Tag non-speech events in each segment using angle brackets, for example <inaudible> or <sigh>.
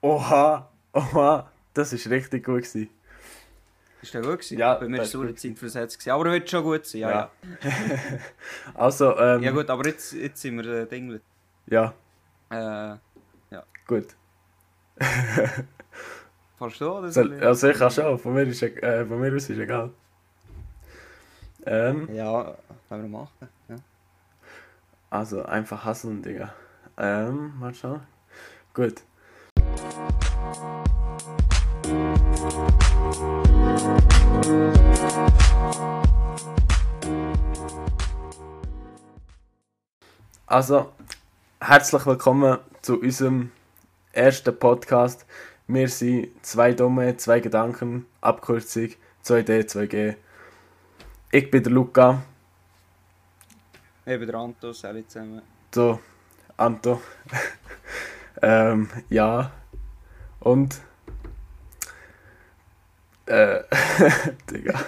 Oha, oha, das war richtig gut. Gewesen. Ist der gut gewesen? Ja, Bei mir war es ist eine Zeit versetzt. Gewesen. Aber er wird schon gut sein, ja. Ja. Ja, <laughs> Also, ähm, ja. gut, aber jetzt, jetzt sind wir äh, Ding. ja, Äh, gut. <laughs> fährst du oder Soll, also ich kann schon, von mir, ist, e- äh, von mir aus ist egal. Ähm, Ja, können wir machen. Ja. also einfach hasseln, Digga. Ähm, mal schauen. Gut. Also, herzlich willkommen zu unserem ersten Podcast. Wir sind zwei Dumme, zwei Gedanken, Abkürzung 2D, 2G. Ich bin der Luca, Ich bin der Anto, alle zusammen. so Anto. <laughs> ähm, ja. Und. Äh, <laughs> Digga,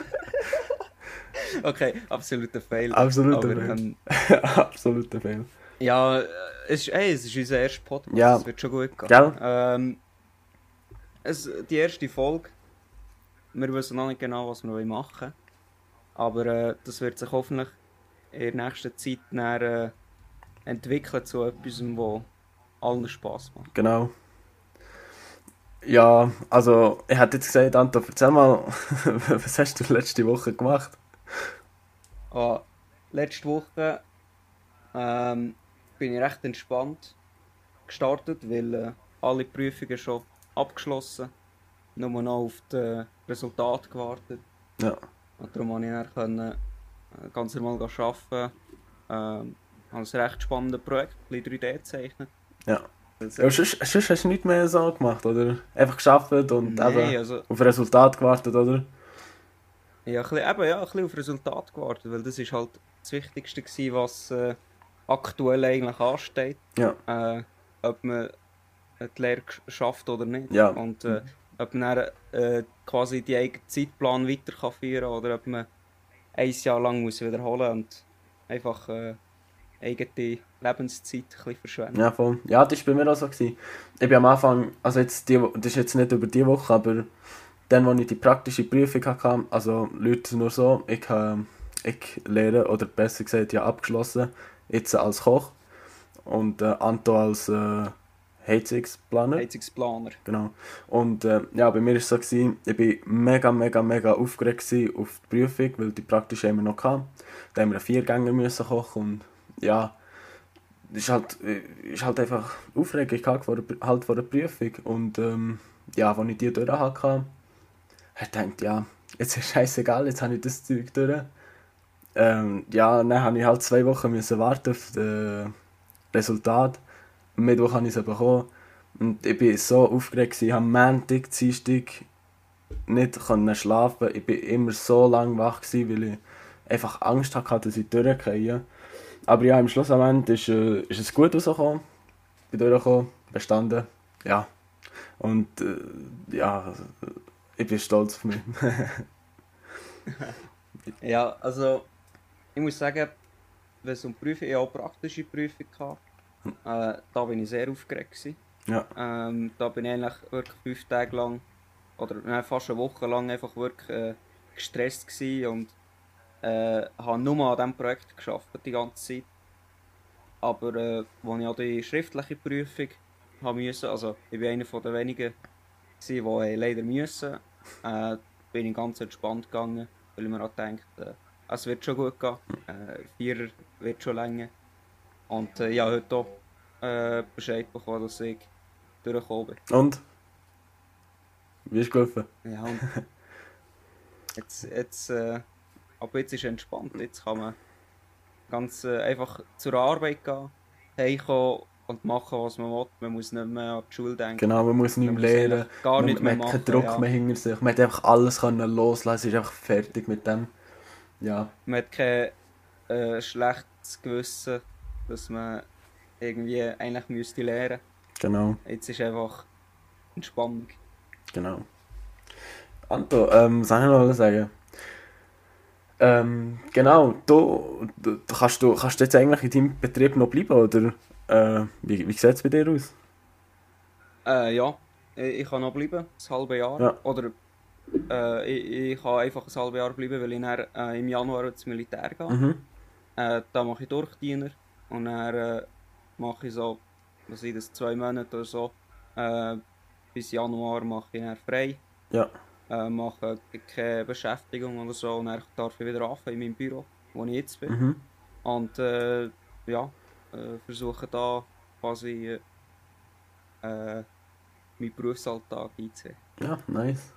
Okay, absoluter Fail. absoluter aber, Fail. ähm, <laughs> absoluter Fail. ja, äh, es ist, es ist unser erster Podcast. Ja. Es wird schon gut gehen. Gell? Ähm, es, die erste Folge. Wir wissen noch nicht genau, was wir machen wollen. Aber äh, das wird sich hoffentlich in der nächsten Zeit dann, äh, entwickeln zu etwas, wo allen Spaß macht. Genau. Ja, also, ich hätte jetzt gesagt, Anto, erzähl mal, <laughs> was hast du letzte Woche gemacht? Ah, letzte Woche ähm, bin ich recht entspannt gestartet, weil äh, alle Prüfungen schon abgeschlossen nur noch auf das Resultat gewartet. Ja. Und darum konnte ich dann können, äh, ganz normal arbeiten. Ähm, habe ein recht spannendes Projekt, ein bisschen 3D gezeichnet. Ja. Ja, sonst, sonst hast du nichts mehr so gemacht, oder? Einfach geschafft und Nein, eben also auf Resultat gewartet, oder? Ja, ein bisschen, eben, ja, ein bisschen auf Resultat gewartet, weil das ist halt das Wichtigste gewesen, was äh, aktuell eigentlich ansteht. Ja. Äh, ob man die Lehre schafft oder nicht. Ja. Und äh, ob man dann, äh, quasi die eigenen Zeitplan weiter kann führen kann oder ob man ein Jahr lang muss wiederholen und einfach äh, eigene Lebenszeit ein verschwenden. Ja, voll. Ja, das war bei mir auch so. Gewesen. Ich bin am Anfang, also jetzt die, das ist jetzt nicht über die Woche, aber dann, als ich die praktische Prüfung hatte, also Leute nur so, ich, äh, ich lehre, oder besser gesagt, ja abgeschlossen, jetzt als Koch und äh, Anto als äh, Heizungsplaner. Heizungsplaner. Genau. Und äh, ja, bei mir war es so, gewesen, ich war mega, mega, mega aufgeregt auf die Prüfung, weil die praktisch wir noch hatten. Da haben wir einen Viergänger müssen kochen und ja, ist halt, äh, ist halt einfach Aufregung gehabt vor der, halt vor der Prüfung. Und ähm, ja, als ich die durch hatte, habe ich gedacht, ja, jetzt ist scheißegal, jetzt habe ich das Zeug durch. Ähm, ja, dann musste ich halt zwei Wochen müssen warten auf das Resultat. Am Mittwoch habe ich es bekommen. Und ich war so aufgeregt, ich habe Montag, Dienstag nicht schlafen. Ich war immer so lange wach, weil ich einfach Angst hatte, dass ich durchgehe. Aber ja, im Schluss am Ende ist, äh, ist es gut rausgekommen. Bin durchgekommen, bestanden. Ja. Und äh, ja, ich bin stolz auf mich. <laughs> Ja, also ich muss sagen, wenn es um Prüfung, ich auch praktische Prüfung gehabt. Äh, da bin ich sehr aufgeregt. Gewesen. ja, Ähm, da bin ich eigentlich wirklich fünf Tage lang oder nein, fast eine Woche lang einfach wirklich äh, gestresst gewesen und äh, habe nur an diesem Projekt geschafft die ganze Zeit. Aber äh, als ich an die schriftliche Prüfung haben müssen, also ich bin einer den wenigen, die leider müssen, äh, bin ich ganz entspannt gegangen, weil ich mir auch gedacht, äh, es wird schon gut gehen, äh, Vierer wird schon länger. Und äh, ich habe heute auch äh, Bescheid bekommen, dass ich durchgekommen bin. und? Wie ist es gelaufen? Ja, und <laughs> jetzt, jetzt, äh, aber jetzt ist es entspannt. Jetzt kann man ganz äh, einfach zur Arbeit gehen, heimkommen und machen, was man will. Man muss nicht mehr an die Schule denken. Genau, man muss nicht mehr lernen. gar man, nicht mehr man hat keinen Druck ja. mehr hinter sich. Man hat einfach alles können loslassen, ist einfach fertig mit dem. Ja, Man hat kein äh, schlechtes Gewissen, dass man irgendwie eigentlich müsste lernen. genau. Jetzt ist einfach Entspannung. Genau. Anto, ähm, was soll ich noch sagen? Ähm, genau, du, du, kannst du kannst jetzt eigentlich in deinem Betrieb noch bleiben, oder äh, wie, wie sieht es bei dir aus? Äh, ja, ich, ich kann noch bleiben, ein halbes Jahr. Ja. Oder äh, ich, ich kann einfach ein halbes Jahr bleiben, weil ich dann, äh, im Januar ins Militär gehe. Mhm. Äh, da mache ich Durchdiener und dann äh, mache ich so, was sind das, zwei Monate oder so. Äh, bis Januar mache ich dann frei, Ja. Äh, mache keine Beschäftigung oder so und dann darf ich wieder anfangen in meinem Büro, wo ich jetzt bin. Mhm. Und äh, ja, äh, versuche da quasi äh, meinen Berufsalltag einzuziehen. Ja, nice.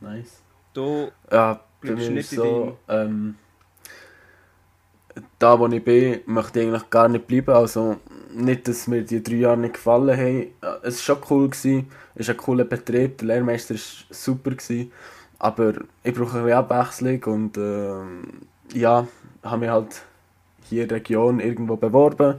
Nice. Du, Ja, Bleibst nicht ist in so, ähm, da wo ich bin, möchte ich eigentlich gar nicht bleiben. Also nicht, dass mir die drei Jahre nicht gefallen haben. Es war schon cool, es ist ein cooler Betrieb, der Lehrmeister war super. Aber ich brauche ein Abwechslung und ähm, ja, habe mich halt hier in der Region irgendwo beworben.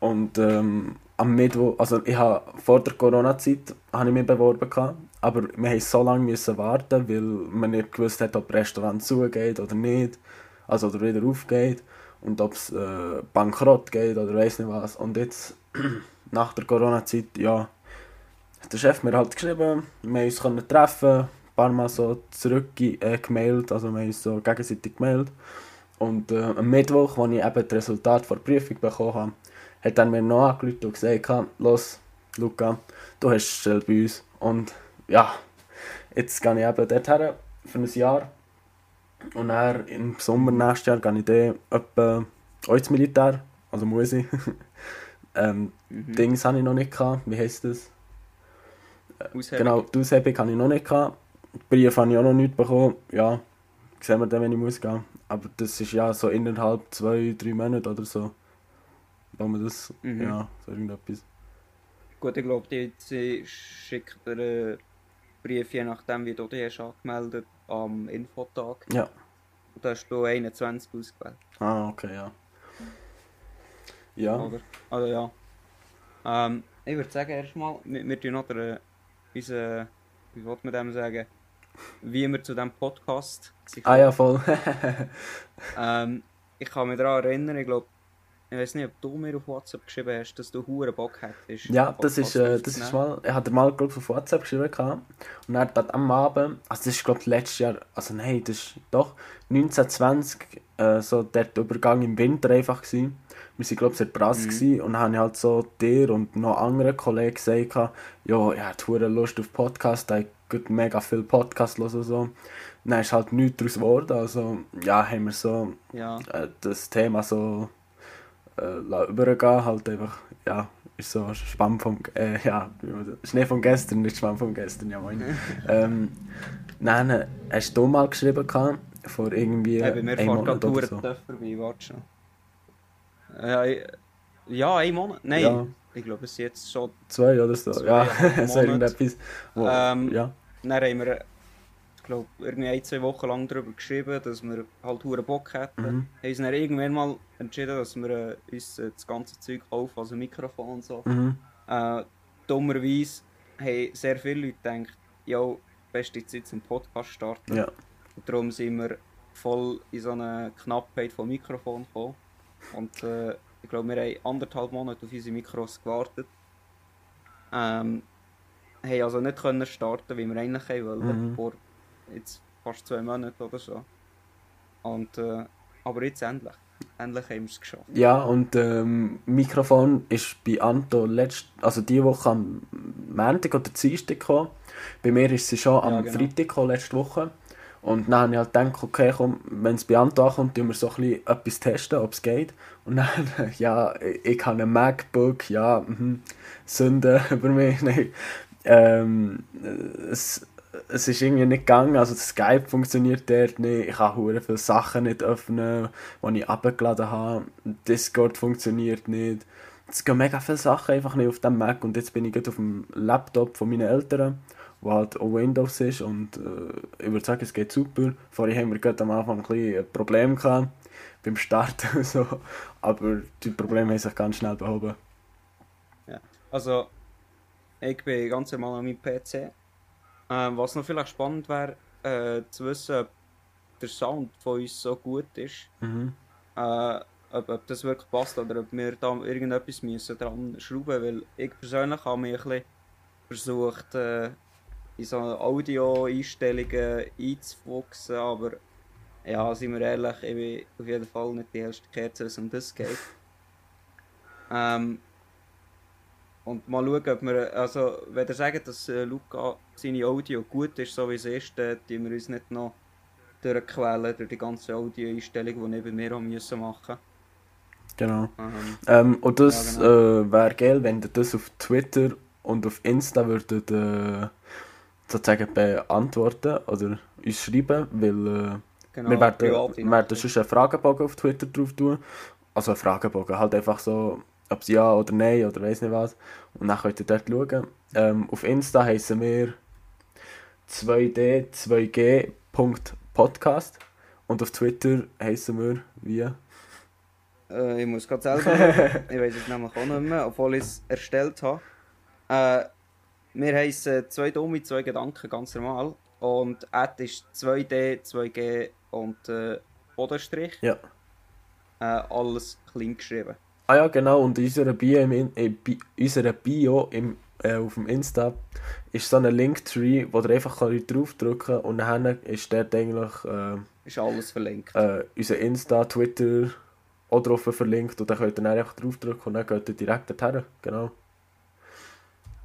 Und ähm, am Mittwoch, also ich habe vor der Corona-Zeit habe ich mich beworben gehabt, aber wir mussten so lange müssen warten, weil man nicht gewusst hat, ob das Restaurant zugeht oder nicht, also oder wieder aufgeht und ob es äh, bankrott geht oder weiß nicht was. Und jetzt <clears throat> nach der Corona-Zeit, ja, hat der Chef mir halt geschrieben, wir haben uns können treffen, ein paar Mal so zurückgemailt, äh, gemailt, also wir haben uns so gegenseitig gemeldet. Und äh, am Mittwoch, als ich eben das Resultat der Prüfung bekommen habe, hat er mir noch angerufen und gesagt, los, Luca, du hast Stelle bei uns. Und ja, jetzt gehe ich eben dorthin für ein Jahr. Und dann im Sommer nächstes Jahr gehe ich dann etwa auch ins Militär, also muss ich. <laughs> ähm, mhm. Dings habe ich noch nicht gehabt, wie heisst das? Aushebung. Genau, die Aushebung habe ich noch nicht gehabt. Die Brief habe ich auch noch nicht bekommen. Ja, sehen wir dann, wenn ich muss gehen. Aber das ist ja so innerhalb zwei, drei Monate oder so. Wo man das, Mhm. ja, so irgendetwas. Gut, ich glaube, die, sie schickt dir einen Brief, je nachdem, wie du dich hast angemeldet am Infotag. Ja. Und da hast du 21 ausgewählt, Ah, okay, ja. Ja, oder? Also ja. Ähm, ich würde sagen, erstmal, wir, wir tun noch den, unseren, wie wollte man dem sagen, wie wir zu diesem Podcast sind ah ja, voll. <laughs> Ähm, ich kann mich daran erinnern, ich glaube, ich weiß nicht, ob du mir auf WhatsApp geschrieben hast, dass du hure Bock hättest. ja, das ist, äh, das ist mal, er hat mal, glaub, auf WhatsApp geschrieben gehabt. Und er hat am Abend, also das ist, glaube letztes Jahr, also nein, das ist doch 1920, äh, so der Übergang im Winter einfach gewesen. Wir waren, glaube ich, sehr brass Mhm. gewesen. und dann habe ich halt so dir und noch anderen Kollegen gesagt, ja, ich hatte hure Lust auf Podcast, ich mega viel Podcast hören und so. Dann ist halt nichts daraus geworden, also ja, haben wir so Ja, äh, das Thema so äh, übergehen, halt einfach, ja, ist so Schwamm vom, äh, ja, Schnee von gestern, nicht Schwamm von gestern, ja moin. <laughs> ähm, nein, äh, hast du mal geschrieben gehabt, vor irgendwie hey, bei mir einem Monat oder so. so? vorbei, warte schon. Ja, ein Monat? Nein, Ja. ich glaube, es ist jetzt schon. Zwei oder so, Zwei, ja, <laughs> so irgendetwas, wo, Ähm, ja, Dann haben wir, ich glaube, irgendwie ein, zwei Wochen lang darüber geschrieben, dass wir halt hure Bock hätten. mhm. Haben uns dann irgendwann mal entschieden, dass wir äh, uns äh, das ganze Zeug kaufen, also Mikrofon und so. Mhm. Äh, dummerweise haben sehr viele Leute gedacht, ja, beste Zeit zum Podcast starten. ja, Und darum sind wir voll in so eine Knappheit von Mikrofon gekommen. Und äh, ich glaube, wir haben anderthalb Monate auf unsere Mikros gewartet. Ähm, haben also nicht können starten, wie wir eigentlich wollten, Mhm. vor jetzt fast zwei Monaten oder so. Und, äh, aber jetzt endlich. Endlich haben wir es geschafft. Ja, und ähm, Mikrofon ist bei Anto letzt, also die Woche am Montag oder Dienstag gekommen. Bei mir ist sie schon am Ja, genau. Freitag gekommen, letzte Woche. Und dann habe ich halt gedacht, okay, komm, wenn es bei Anto ankommt, tun wir so ein bisschen etwas testen, ob es geht. Und dann, <laughs> ja, ich, ich habe ein MacBook, ja, mhm, Sünde <laughs> über mich, nein. Ähm, es, es ist irgendwie nicht gegangen, also Skype funktioniert dort nicht, ich kann hure viele Sachen nicht öffnen, die ich abgeladen habe, Discord funktioniert nicht, es gehen mega viele Sachen einfach nicht auf dem Mac und jetzt bin ich gerade auf dem Laptop von meinen Eltern, wo halt auch Windows ist und äh, ich würde sagen, es geht super. Vorher haben wir gerade am Anfang ein bisschen ein Problem gehabt, beim Starten <laughs> so, aber die Probleme haben sich ganz schnell behoben. Also, ich bin ganz normal an meinem PC. Ähm, was noch vielleicht spannend wäre, äh, zu wissen, ob der Sound von uns so gut ist. Mhm. äh, ob, ob das wirklich passt oder ob wir da irgendetwas müssen dran schrauben weil ich persönlich habe mich ein bisschen versucht, äh, in so Audio-Einstellungen einzufuchsen, aber ja, sind wir ehrlich, ich bin auf jeden Fall nicht die erste Kerze, wenn es um das geht. Ähm, und mal schauen, ob wir, also wenn ihr sagt, dass äh, Luca seine Audio gut ist, so wie es ist, dann tun wir uns nicht noch durchquälen durch die ganze Audio-Einstellung, die bei mir auch müssen machen Genau. ähm, Ähm, und das Ja, genau. äh, wäre geil, wenn ihr das auf Twitter und auf Insta würdet äh, sozusagen beantworten oder uns schreiben, weil äh, genau, wir werden, werden sonst einen Fragebogen auf Twitter drauf tun. Also einen Fragebogen, halt einfach so, ob es ja oder nein oder weiß nicht was. Und dann könnt ihr dort schauen. Ähm, auf Insta heißen wir 2d2g.podcast und auf Twitter heißen wir wie? Äh, ich muss gerade selber schauen. ich weiß es nämlich auch nicht mehr, obwohl ich es erstellt habe. Äh, wir heißen zwei Dumme, zwei Gedanken, ganz normal. Und Ad ist 2D, 2G und äh, Bodenstrich. Ja. Äh, alles klein geschrieben. Ah ja, genau, und in unserer Bio, im, in, äh, Bi, unserer Bio im, äh, auf dem Insta ist so ein Linktree, wo ihr einfach draufdrücken könnt und dann ist dort eigentlich äh, Ist alles verlinkt. äh, unser Insta, Twitter auch drauf verlinkt und dann könnt ihr dann einfach draufdrücken und dann geht ihr direkt dorthin, genau,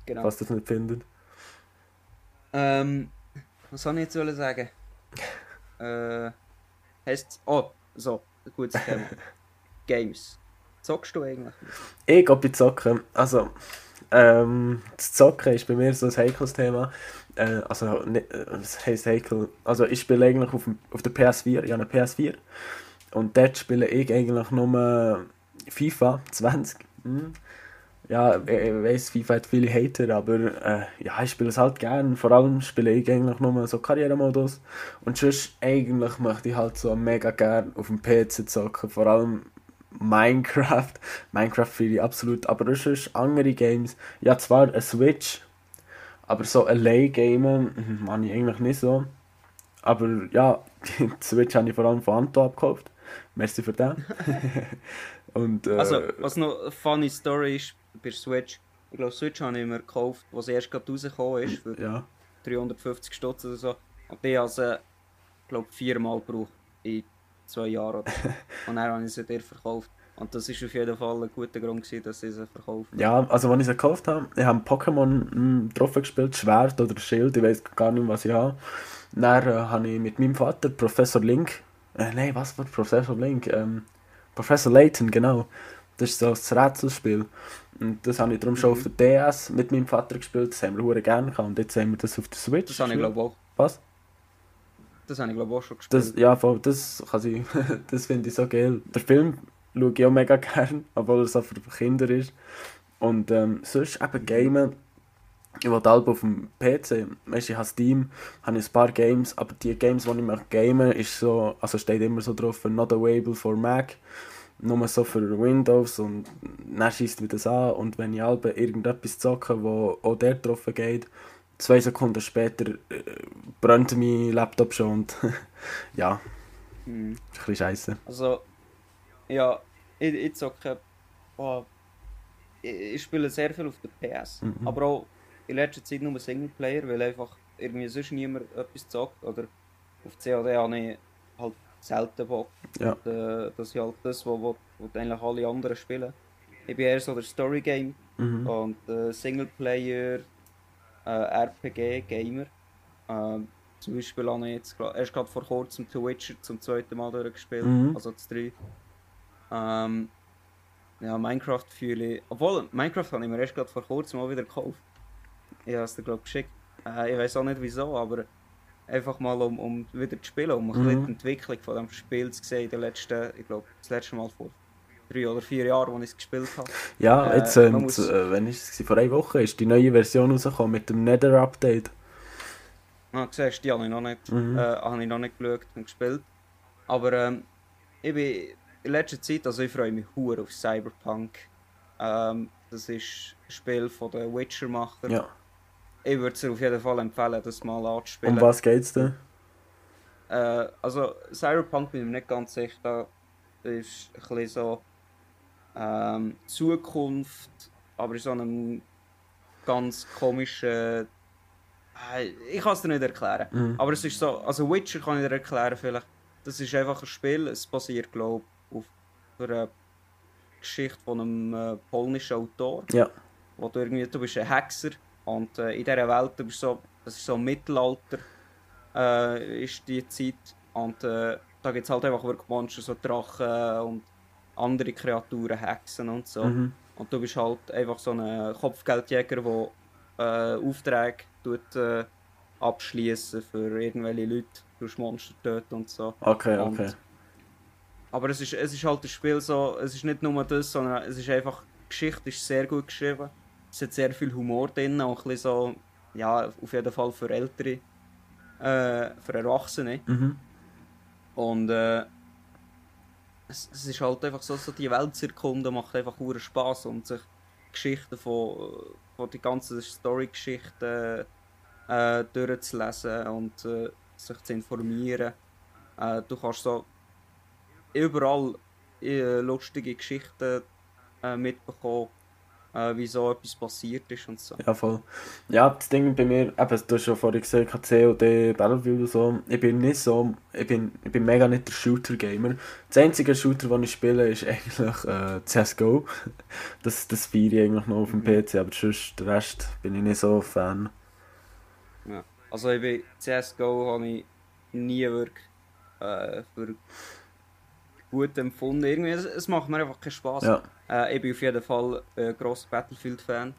genau. falls ihr es nicht findet. Ähm, was soll ich jetzt sagen? <laughs> äh, heißt, oh, so, gutes Thema. <laughs> Games. Zockst du eigentlich? Ich gehe bei Zocken, also ähm, das Zocken ist bei mir so ein heikles Thema, äh, also nicht, äh, heisst heikel, also ich spiele eigentlich auf, auf der PS4, ich habe eine PS4 und dort spiele ich eigentlich nur FIFA 20. Hm. Ja, ich, ich weiss, FIFA hat viele Hater, aber äh, ja, ich spiele es halt gern. Vor allem spiele ich eigentlich nur so Karrieremodus. Und sonst eigentlich möchte ich halt so mega gern auf dem PC zocken. Vor allem Minecraft. Minecraft finde ich absolut. Aber sonst andere Games. Ja, zwar eine Switch, aber so allein gamen hm, mache ich eigentlich nicht so. Aber ja, <laughs> die Switch habe ich vor allem von Anto abgekauft. Merci für den. <laughs> Und, äh, Also, was noch eine funny Story ist bei Switch. Ich glaube, Switch habe ich mir gekauft, sie erst gerade rausgekommen ist, für ja. 350 Stutz oder so. Und die habe sie, glaube viermal gebraucht in zwei Jahren. Und dann habe ich sie dir verkauft. Und das ist auf jeden Fall ein guter Grund, gewesen, dass sie sie verkauft haben. Ja, also als ich sie gekauft habe, ich habe Pokémon hm, drauf gespielt, Schwert oder Schild, ich weiß gar nicht, was ich habe. Dann äh, habe ich mit meinem Vater Professor Link, äh, nein, was war Professor Link? Ähm, Professor Layton, genau. Das ist so ein Rätselspiel. Und das habe ich darum schon Mhm. auf der DS mit meinem Vater gespielt, das haben wir gerne gehabt. Und jetzt haben wir das auf der Switch. Das habe ich glaube auch. Was? Das habe ich glaube auch schon gespielt. Das, ja, voll, das kann ich, <laughs> das finde ich so geil. Der Film schaue ich auch mega gern, obwohl er so für Kinder ist. Und ähm, sonst eben Gamen. Ich will alle auf dem PC, weißt ich habe Steam, habe ich ein paar Games, aber die Games, die ich möchte gamen, ist so, also steht immer so drauf, not available for Mac, nur so für Windows und dann schießt mir das an und wenn ich alle irgendetwas zocke, wo auch der drauf geht, zwei Sekunden später äh, brennt mein Laptop schon und <laughs> ja, Mhm. ist ein bisschen scheiße. Also, ja, ich, ich zocke. Oh, ich, ich spiele sehr viel auf der PS. Mhm. Aber auch in letzter Zeit nur Singleplayer, weil einfach irgendwie sonst niemand etwas zockt. Oder auf COD habe ich halt selten Bock. Ja. Und, äh, das ist halt das, was wo, wo eigentlich alle anderen spielen. Ich bin eher so der Story-Game Mhm. und äh, Singleplayer, äh, RPG-Gamer. Ähm, zum Beispiel habe ich jetzt erst gerade vor kurzem The Witcher zum zweiten Mal durchgespielt, Mhm. also das 3. Ähm, ja, Minecraft fühle ich. Obwohl, Minecraft habe ich mir erst gerade vor kurzem mal wieder gekauft. Ich habe es dir, glaube ich, geschickt. Äh, ich weiß auch nicht wieso, aber einfach mal um, um wieder zu spielen, um ein Mhm. bisschen die Entwicklung von dem Spiel zu sehen in den letzten, ich glaube, das letzte Mal vor drei oder vier Jahren, als ich es gespielt habe. Ja, Äh, jetzt, ähm, man muss- äh, wenn ist es? Vor einer Woche ist die neue Version rausgekommen mit dem Nether-Update. Ah, siehst, die habe ich noch nicht, Mhm. äh, habe ich noch nicht geschaut und gespielt. Aber ähm, ich bin in letzter Zeit, also ich freue mich hure auf Cyberpunk. Ähm, das ist ein Spiel von den Witcher-Machern. Ja. Ich würde es auf jeden Fall empfehlen, das mal anzuspielen. Um was geht's denn? Äh, also Cyberpunk bin ich mir nicht ganz sicher. Da ist ein bisschen so ähm, Zukunft, aber in so einem ganz komische. Äh, ich kann es dir nicht erklären. Mhm. Aber es ist so, also Witcher kann ich dir erklären vielleicht. Das ist einfach ein Spiel, es basiert glaube ich auf einer Geschichte von einem äh, polnischen Autor. Ja. Wo du irgendwie, du bist ein Hexer und äh, in dieser Welt, du bist so, das ist so Mittelalter, äh, ist die Zeit und äh, da gibt es halt einfach wirklich Monster, so Drachen und andere Kreaturen, Hexen und so. Mhm. Und du bist halt einfach so ein Kopfgeldjäger, der äh, Aufträge tut, äh, abschließen für irgendwelche Leute, durch Monster töten und so. Okay, Und- okay. Aber es ist, es ist halt das Spiel so, es ist nicht nur das, sondern es ist einfach, die Geschichte ist sehr gut geschrieben. Es hat sehr viel Humor drin, auch ein bisschen so, ja, auf jeden Fall für Ältere, äh, für Erwachsene. Mhm. Und äh, es, es ist halt einfach so, so die Welt zu erkunden macht einfach hure Spaß und sich Geschichten von, von die ganzen Story-Geschichten äh, durchzulesen und äh, sich zu informieren. Äh, du kannst so überall äh, lustige Geschichten äh, mitbekommen, äh, wie so etwas passiert ist und so. Ja, voll. Ja, das Ding bei mir, eben, du hast schon vorhin gesagt, COD, Battlefield und so, ich bin nicht so, ich bin, ich bin mega nicht der Shooter-Gamer. Das einzige Shooter, den ich spiele, ist eigentlich äh, CSGO. <laughs> Das, das feiere ich eigentlich noch auf dem Mhm. PC, aber sonst, der Rest bin ich nicht so Fan. Ja. Also ich bin CSGO habe ich nie wirklich äh, für gut empfunden. Irgendwie, es, es macht mir einfach keinen Spaß. Ja, Äh, ich bin auf jeden Fall ein grosser Battlefield-Fan.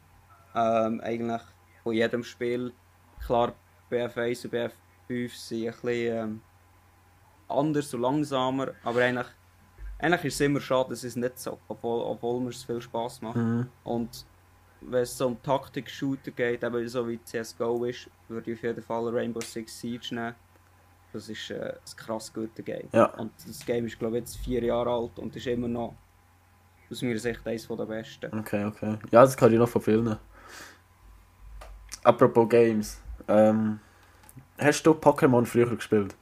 Ähm, eigentlich von jedem Spiel. Klar, BF1 und BF5 sind ein bisschen ähm, anders und langsamer, aber eigentlich, eigentlich ist es immer schade, dass es nicht so, obwohl, obwohl mir es viel Spaß macht. mhm. Und wenn es so um Taktik-Shooter geht, eben so wie CSGO ist, würde ich auf jeden Fall Rainbow Six Siege nehmen. Das ist äh, ein krass gutes Game. Ja. Und das Game ist glaube ich jetzt vier Jahre alt und ist immer noch aus meiner Sicht eines der besten. okay, okay. Ja, das kann ich noch von vielen. Apropos Games, ähm, hast du Pokémon früher gespielt?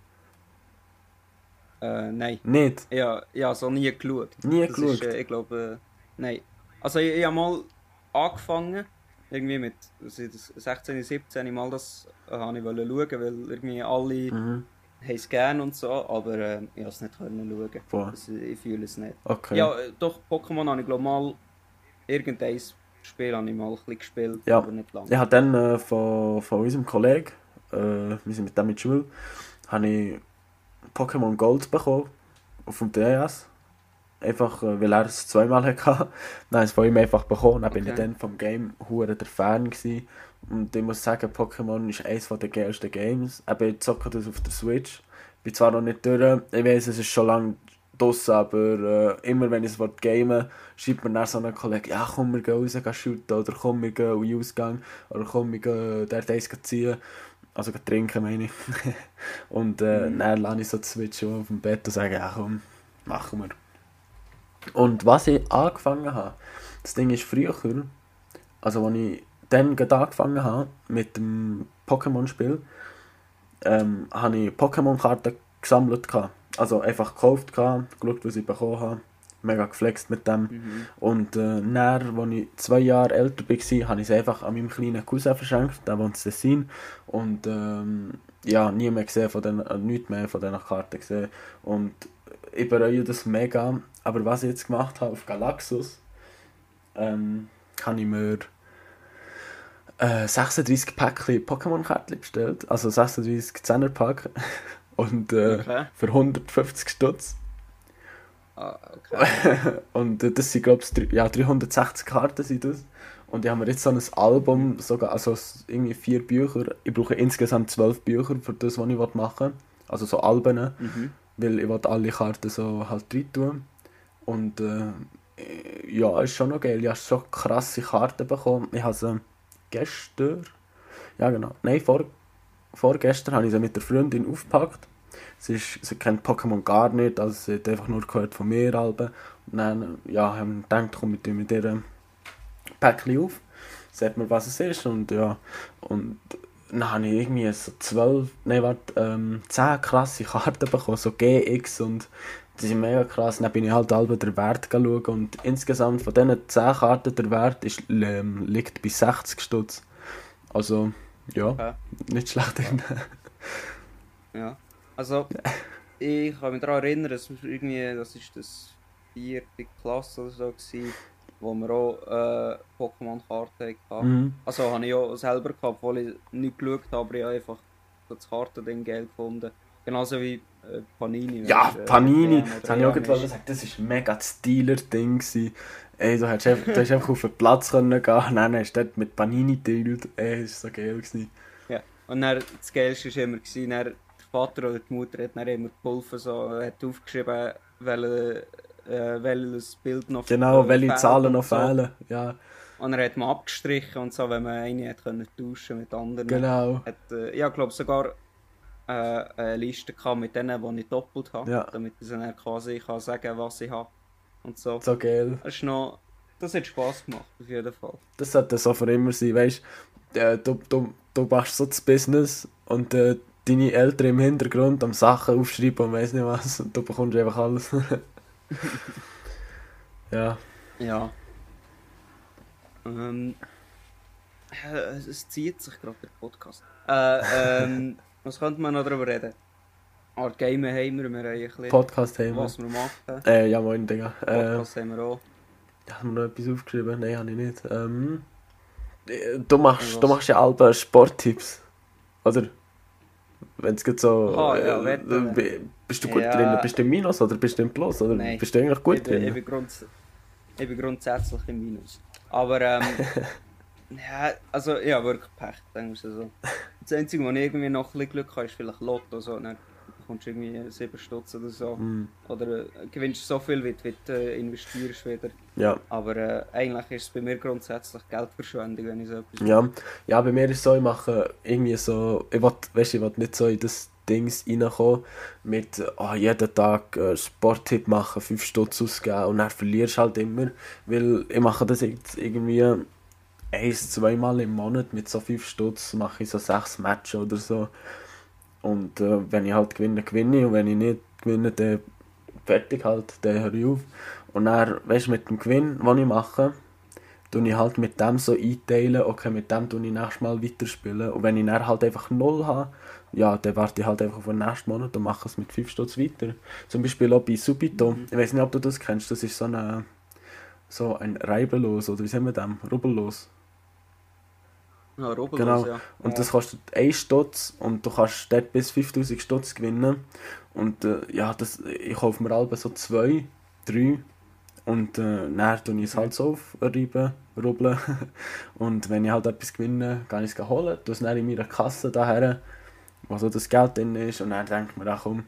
Äh, nein. Nicht? Ja, ja, so nie geschaut. Nie das geschaut? Ist, äh, ich glaube, äh, nein. Also ich, ich habe mal angefangen, irgendwie mit also das 16, 17 mal das äh, ich wollen schauen, weil irgendwie alle Mhm. Haben es gerne und so, aber äh, ich konnte es nicht können schauen. Boah. Also, ich fühle es nicht. Okay. Ja, äh, doch, Pokémon habe ich glaube mal irgendein Spiel habe ich mal ein bisschen gespielt, Ja. aber nicht lange. Ich habe dann äh, von, von unserem Kollegen, äh, wir sind mit dem in der Schule, habe ich Pokémon Gold bekommen auf dem DS. Einfach, äh, weil er es zweimal <laughs> hatte. Dann habe ich es von ihm einfach bekommen. Dann bin ich Okay. dann vom Game hure der Fan gewesen. Und ich muss sagen, Pokémon ist eines der geilsten Games. Eben, ich zocke das auf der Switch. Bin zwar noch nicht durch, ich weiß, es ist schon lange draussen, aber äh, immer wenn ich es gamen schreibt mir dann so ein Kollege, ja komm, wir gehen raus, gehen shooten, oder komm, wir gehen in Ausgang, oder komm, wir gehen dort eins ziehen. Also gehen trinken, meine ich. <laughs> und äh, Mhm. dann lasse ich so die Switch auf dem Bett und sage, ja komm, machen wir. Und was ich angefangen habe, das Ding ist früher, also als ich dann gerade angefangen habe mit dem Pokémon-Spiel, ähm, habe ich Pokémon-Karten gesammelt. gehabt. Also einfach gekauft, gehabt, geschaut, was ich bekommen habe. Mega geflext mit dem. Mhm. Und äh, dann, als ich zwei Jahre älter war, habe ich es einfach an meinem kleinen Cousin verschenkt, der wohnt in Tessin. Und ähm, ja, nie mehr gesehen von den, äh, nichts mehr von diesen Karten gesehen. Und ich bereue das mega. Aber was ich jetzt gemacht habe auf Galaxus, ähm, habe ich mir äh, 36 Päckchen Pokémon-Karten bestellt. Also 36 10er Pack. Und äh, Okay. für 150 Stutz. Ah, okay. <laughs> Und äh, das sind, glaube ich, ja, 360 Karten sind das. Und ich habe mir jetzt so ein Album, sogar, also irgendwie vier Bücher. Ich brauche insgesamt zwölf Bücher für das, was ich machen will. Also so Alben, Mhm. weil ich will alle Karten so halt rein tun. Und äh, ja, ist schon noch geil. Ich habe schon krasse Karten bekommen. Ich habe gestern, ja genau, nein, vor, vorgestern habe ich sie mit der Freundin aufgepackt. Sie, ist, sie kennt Pokémon gar nicht, also sie hat einfach nur gehört von mir. Alben. Und dann ja, haben wir gedacht, komm mit, mit ihr Päckchen auf, sagt mir, was es ist und ja, und dann habe ich irgendwie so zwölf, nein warte, ähm, 10 krasse Karten bekommen, so GX und die sind mega krass. Dann bin ich halt halb den Wert schauen und insgesamt von diesen 10 Karten der Wert ist, ähm, liegt bei 60 Stutz. Also, ja, Okay. nicht schlecht. Ja. Also, ich kann mich daran erinnern, dass irgendwie, das ist das vierte Klasse oder so gewesen, wo wir auch äh, Pokémon-Karten hatten. mhm. Also habe ich auch selber gehabt, obwohl ich nicht geschaut habe, aber ich habe einfach das Kartending geil gefunden. Genauso wie Panini. Ja, äh, Panini, das habe ich auch gerade gesagt, das war mega das Dealer-Ding. Ey, du hättest einfach, du hast einfach auf den Platz können gehen nein, nein, hast dort mit Panini dealt. Ey, das war so geil. Gewesen. Ja. Und dann, das Geilste war immer, gewesen, dann, der Vater oder die Mutter hat dann immer geholfen, so, hat aufgeschrieben, welche, äh, welches Bild noch Genau, äh, welche Zahlen noch so. fehlen. Ja, Und er hat man abgestrichen und so, wenn man eine hat können tauschen mit anderen. genau. Hat, äh, ich glaube sogar äh, eine Liste gehabt mit denen, die ich doppelt habe, Ja. damit ich dann quasi kann sagen was ich habe und so. So geil. Das ist noch, das hat Spaß gemacht, auf jeden Fall. Das sollte so für immer sein, weißt äh, du? Du, du machst so das Business und äh, deine Eltern im Hintergrund am Sachen aufschreiben und weiss nicht was. Und du bekommst einfach alles. <laughs> ja. Ja. Ähm, äh, es zieht sich gerade der Podcast. Äh, ähm, <laughs> was könnte man noch darüber reden? Art Game haben wir, wir haben ein bisschen, Podcast haben wir. was wir machen. Äh, ja, moin, Digga. Äh, Podcast haben wir auch. haben wir noch etwas aufgeschrieben? Nein, habe ich nicht. Ähm, äh, du, machst, du machst ja alle Sporttipps. Oder? Wenn es geht so. Aha, ja, äh, bist du gut Ja. drin? Bist du im Minus oder bist du im Plus? Oder Nein. bist du eigentlich gut ich, bin, ich, drin? bin grunds ich bin grundsätzlich im Minus. Aber ähm, <laughs> ja, also ja, wirklich Pech, sagen wir es so. <laughs> Das Einzige, wo ich irgendwie noch ein bisschen Glück habe, ist vielleicht Lotto. So, dann bekommst du irgendwie 7 Stutz oder so. Mm, Oder äh, gewinnst so viel, wie du, wie du äh, investierst wieder. ja. Aber äh, eigentlich ist es bei mir grundsätzlich Geldverschwendung, wenn ich so etwas Ja. ja, bei mir ist es so, ich mache irgendwie so, ich will, weißt, ich will nicht so in das Dings reinkommen mit oh, jeden Tag äh, Sporttipp machen, 5 Stutz ausgeben und dann verlierst du halt immer, weil ich mache das jetzt irgendwie eins, zweimal im Monat mit so 5 Stutz mache ich so 6 Matches oder so und äh, wenn ich halt gewinne, gewinne ich und wenn ich nicht gewinne, dann fertig halt, dann höre ich auf und dann, weißt du, mit dem Gewinn, den ich mache, tue ich halt mit dem so einteilen, okay, mit dem tue ich nächstes Mal weiterspielen. Und wenn ich dann halt einfach null habe, ja, dann warte ich halt einfach auf den nächsten Monat und mache es mit 5 Stutz weiter. Zum Beispiel auch bei Subito. Mhm. Ich weiß nicht, ob du das kennst, das ist so, eine, so ein Reibelos, oder wie sagen wir das? Rubbellos. Ja, Genau. ja. Und ja. das kostet 1 Stutz und du kannst dort bis 5000 Stutz gewinnen. Und äh, ja, das, ich kaufe mir alle so 2, 3 und äh, dann tue ich es halt so aufreiben, rubbeln. <laughs> und wenn ich halt etwas gewinne, kann ich es holen, es dann in meiner Kasse daher, wo so das Geld drin ist und dann denke ich mir, ach komm,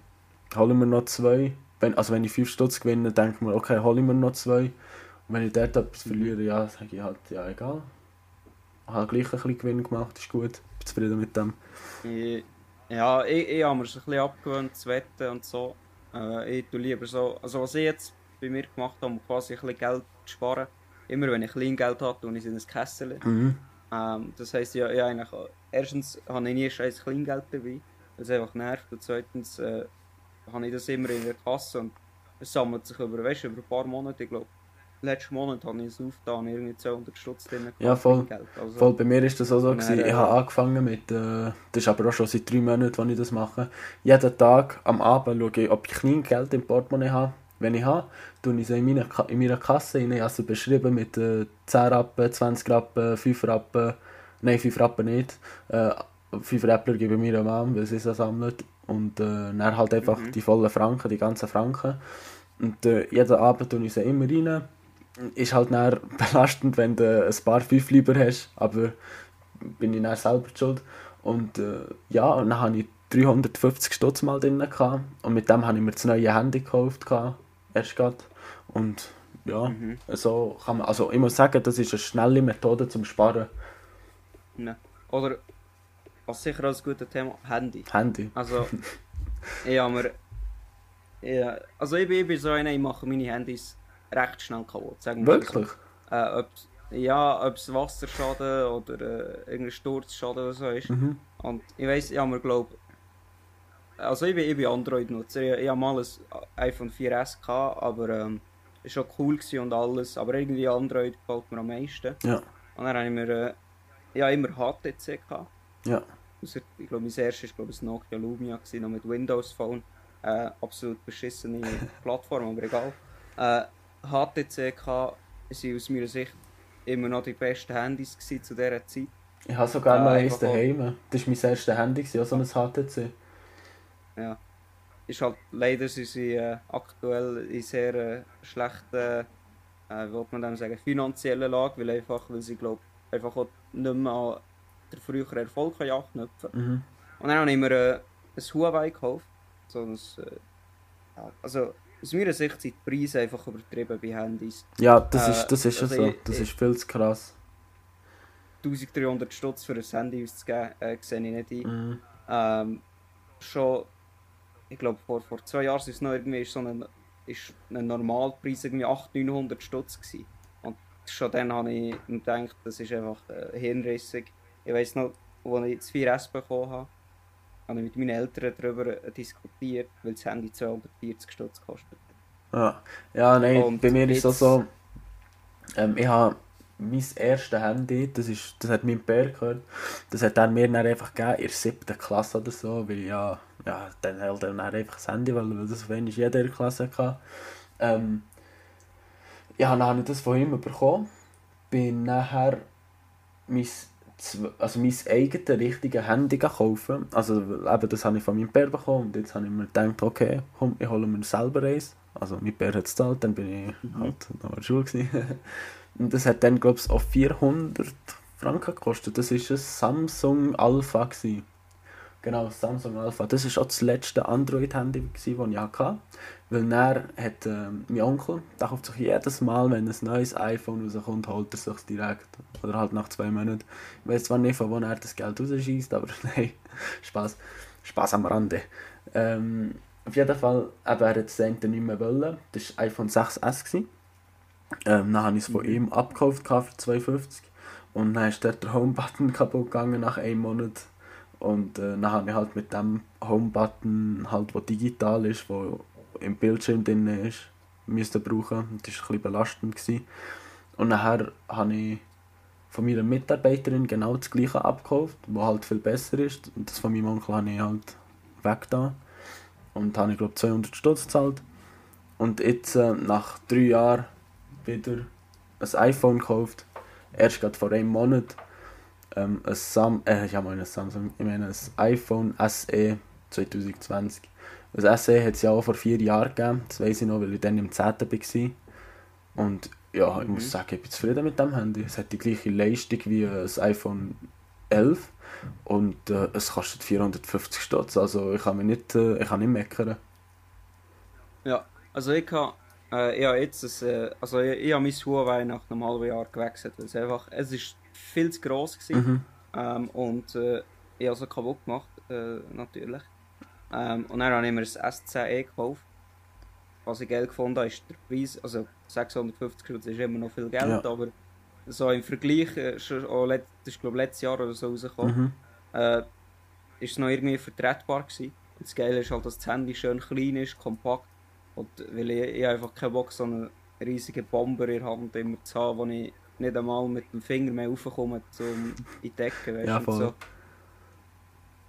holen wir noch zwei. Wenn, also wenn ich 5 Stutz gewinne, denke ich mir, okay, hole ich mir noch zwei. Und wenn ich dort etwas verliere, ja, sage ich halt, ja egal. Ich habe gleich ein bisschen Gewinn gemacht, ist gut. Bin zufrieden mit dem. Ja, ich, ich habe mir es ein bisschen abgewöhnt zu wetten und so. Äh, ich tue lieber so, also was ich jetzt bei mir gemacht habe, um quasi ein bisschen Geld zu sparen. Immer wenn ich Kleingeld habe, tue ich es in ein Kessel. Mhm. Ähm, das heisst, ja, ja, eigentlich, erstens habe ich nie scheiß Kleingeld dabei, weil es einfach nervt. Und zweitens äh, habe ich das immer in der Kasse und es sammelt sich über, weißt, über ein paar Monate. Ich glaube, letzten Monat habe ich es aufgetan, irgendwie 200 Stutz drin. Ja, voll. Also, Voll, bei mir ist das auch so. Gewesen. Ich äh, habe angefangen mit, äh, das ist aber auch schon seit drei Monaten, als ich das mache. Jeden Tag am Abend schaue ich, ob ich klein Geld im Portemonnaie habe. Wenn ich habe, tue ich es in meiner, Ka- in meiner Kasse rein. Ich habe sie beschrieben mit äh, 10 Rappen, 20 Rappen, 5 Rappen. Nein, 5 Rappen nicht. Äh, 5 Rappler gebe ich meiner Mom, weil sie sie sammelt. Und äh, dann halt einfach Mhm. die vollen Franken, die ganzen Franken. Und äh, jeden Abend tue ich sie immer rein. Ist halt dann <laughs> belastend, wenn du ein paar 5 lieber hast, aber bin ich dann selber schuld. Und äh, ja, und dann habe ich 350 Stutz mal drin gehabt. und mit dem habe ich mir das neue Handy gekauft, gehabt, erst gerade. Und ja, Mhm. so kann man, also ich muss sagen, das ist eine schnelle Methode zum Sparen. Ne. Oder, was sicher ein gutes Thema, Handy. Handy. Also, <laughs> ich habe mir. Ja, also ich bin, ich bin so einer, ich mache meine Handys recht schnell kaputt. Sagen wir mal so. Wirklich? Äh, ob, ja, ob es Wasserschaden oder äh, irgendein Sturzschaden oder so ist. Mhm. Und ich weiss, ich habe mir glaube also ich bin, ich bin Android-Nutzer. Ich, ich habe mal ein iPhone 4S gehabt, aber ähm, ist schon cool und alles. Aber irgendwie Android gefällt mir am meisten. Ja. Und dann habe ich mir äh, ja, immer HTC gehabt. Ja. Ausser, ich glaube, mein erstes war ein Nokia Lumia, gewesen, noch mit Windows Phone. Äh, absolut beschissene Plattform, aber egal. Äh, HTC gehabt, sind aus meiner Sicht immer noch die besten Handys zu dieser Zeit. Ich habe sogar Äh, noch eins daheim. Das war mein erstes Handy, auch so ein HTC. Ja. Ist halt, leider sind sie äh, aktuell in sehr äh, schlechten, äh, wie man dem sagen, finanziellen Lage, weil einfach, weil sie glaub, einfach auch nicht mehr an den früheren Erfolg anknüpfen Mhm. Und dann habe ich mir äh, ein Huawei gekauft. So ein, äh, ja, also aus meiner Sicht sind die Preise einfach übertrieben bei Handys. Ja, das Äh, ist, das ist also so. Das ich- ist viel zu krass. 1300 Stutz für ein Handy auszugeben, äh, sehe ich nicht ein. Mhm. Ähm, schon, ich glaube, vor, vor zwei Jahren ist es noch irgendwie so ein, ist ein Normalpreis irgendwie 800, 900 Stutz gewesen. Und schon dann habe ich mir gedacht, das ist einfach äh, hirnrissig. Ich weiß noch, als ich das 4S bekommen habe, habe ich mit meinen Eltern darüber äh, diskutiert, weil das Handy 240 Stutz kostet. Ja, ja nein, Und bei mir ist es jetzt- so, ähm, ich habe mein erstes Handy, das, ist, das hat mein Bär gehört, das hat er mir dann einfach gegeben, in der siebten Klasse oder so, weil ja, ja dann hat er dann einfach das Handy, weil, weil das wenig jeder in der Klasse hatte. Ähm, ja, dann habe ich das von ihm bekommen, bin nachher mein, also mein eigenes richtiges Handy kaufen, also eben das habe ich von meinem Bär bekommen und jetzt habe ich mir gedacht, okay, komm, ich hole mir selber eins. Also mein Bär hat es gezahlt, dann bin ich halt noch in der Schule gewesen. <laughs> Und das hat dann, glaube ich, auch 400 Franken gekostet. Das war ein Samsung Alpha. Gewesen. Genau, Samsung Alpha. Das war auch das letzte Android-Handy, das ich hatte. Weil dann hat ähm, mein Onkel, der kauft sich jedes Mal, wenn ein neues iPhone rauskommt, holt er sich direkt. Oder halt nach zwei Monaten. Ich weiß zwar nicht, von wo er das Geld rausschießt, aber <laughs> nein, Spaß. Spaß am Rande. Ähm, auf jeden Fall, eben, er hat das nicht mehr wollen. Das war iPhone 6S. Gewesen. Ähm, dann habe ich es von Mhm. ihm abgekauft für 2,50 und dann ist dort der Home-Button <laughs> kaputt gegangen nach einem Monat. Und äh, dann habe ich halt mit dem Home-Button, halt, der digital ist, wo im Bildschirm drin ist, müssen brauchen. Das war ein bisschen belastend. Gewesen. Und nachher habe ich von meiner Mitarbeiterin genau das gleiche abgekauft, was halt viel besser ist. Und das von meinem Onkel habe ich halt weg da. Und habe ich glaube 200 Stutz gezahlt. Und jetzt, äh, nach drei Jahren, wieder ein iPhone gekauft. Erst gerade vor einem Monat. Ähm, ein Sam äh, ich meine ein Samsung, ich meine ein iPhone SE 2020. Das SE hat es ja auch vor vier Jahren gegeben, das weiß ich noch, weil ich dann im 10. war. Und ja, ich Mhm. muss sagen, ich bin zufrieden mit dem Handy. Es hat die gleiche Leistung wie ein iPhone 11 und äh, es kostet 450 Stutz, also ich kann mich nicht, äh, ich kann nicht meckern. Ja, also ich habe äh, habe jetzt ein, äh, also ich, ich habe mein Huawei nach einem halben Jahr gewechselt, weil es einfach, es ist viel zu gross gewesen. Mhm. Ähm, und äh, ich habe es kaputt gemacht, äh, natürlich. Ähm, und dann habe ich mir ein S10e gekauft. Was ich Geld gefunden habe, ist der Preis, also 650 Schutz ist immer noch viel Geld, Ja. aber so im Vergleich, äh, schon, let, das ist glaube ich letztes Jahr oder so rausgekommen, Mhm. äh, ist es noch irgendwie vertretbar gewesen. Und das Geile ist halt, dass das Handy schön klein ist, kompakt. Und weil ich, ich einfach keinen Bock so einen riesigen Bomber in der Hand immer zu haben, wo ich nicht einmal mit dem Finger mehr raufkomme, um in die Decke, weißt Ja, und voll. so.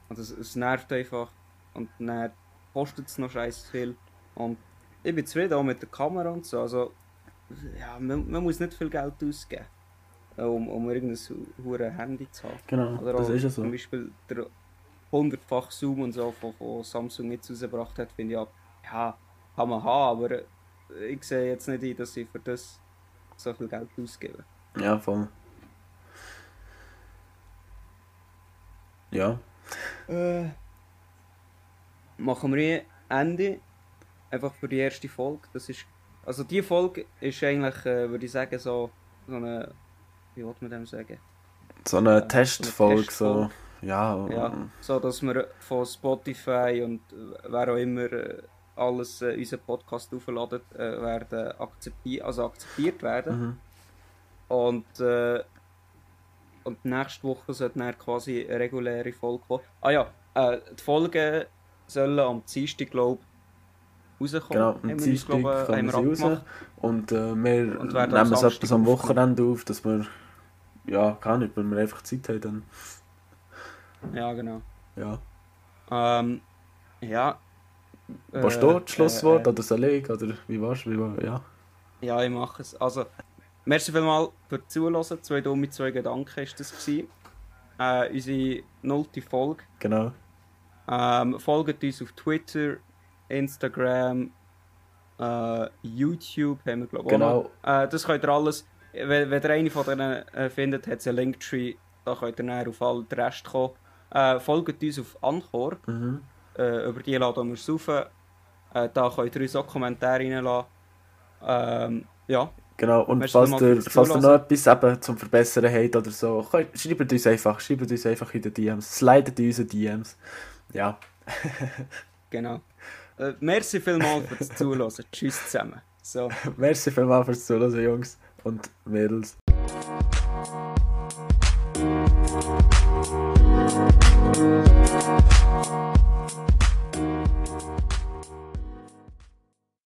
Und es, es nervt einfach. Und dann kostet es noch scheiße viel. Und ich bin zufrieden auch mit der Kamera und so. Also, ja, man, man muss nicht viel Geld ausgeben, äh, um, um irgendein hure Handy zu haben. Genau, Oder das auch ist ja so. Zum Beispiel der 100-fach Zoom und so, von, von Samsung jetzt rausgebracht hat, finde ich ja, ja, kann man haben, aber äh, ich sehe jetzt nicht ein, dass sie für das so viel Geld ausgeben. Ja, voll. Ja, Äh, machen wir hier Ende, einfach für die erste Folge. Das ist, also die Folge ist eigentlich, äh, würde ich sagen, so, so eine, wie wollte man dem sagen? so eine Ja, Testfolge, so eine so. Ja, Ja, so dass wir von Spotify und äh, wer auch immer äh, alles äh, unseren Podcast aufladen, äh, werden akzeptiert, also akzeptiert werden. Mhm. Und, äh, und nächste Woche sollte dann quasi eine reguläre Folge kommen. Ah ja, äh, die Folgen sollen am Dienstag, glaube ich, rauskommen. Genau, Haben am uns, Dienstag ich, haben kommen wir raus. Und äh, wir Und am nehmen es etwas am aufnehmen. Wochenende auf, dass wir, ja, gar nicht, wenn wir einfach Zeit haben, dann, Ja, genau. ja. Ähm, ja. Äh, Warst du das Schlusswort äh, oder soll ich, oder wie warst du, wie war, ja. Ja, ich mache es. Also, merci vielmals für Zuhören. Zwei dumme, zwei Gedanken ist das gewesen. Äh, unsere nullte Folge. Genau, Ähm, folgt uns auf Twitter, Instagram, äh, YouTube haben wir glaube ich Genau. auch noch. Äh, das könnt ihr alles, wenn, wenn ihr eine von denen äh, findet, hat es einen Linktree, da könnt ihr dann auf all den Rest kommen. Äh, folgt uns auf Anchor, mhm. äh, über die laden wir es rauf. Äh, da könnt ihr uns auch Kommentare reinlassen. Ähm, ja, Genau, und falls ihr, falls ihr noch etwas eben zum Verbessern habt oder so, könnt, schreibt uns einfach, schreibt uns einfach in den DMs, slidet in unsere DMs. Ja. genau. Äh, merci vielmals fürs <laughs> Zuhören. Tschüss zusammen. So. merci vielmals fürs Zuhören, Jungs und Mädels. Thank you.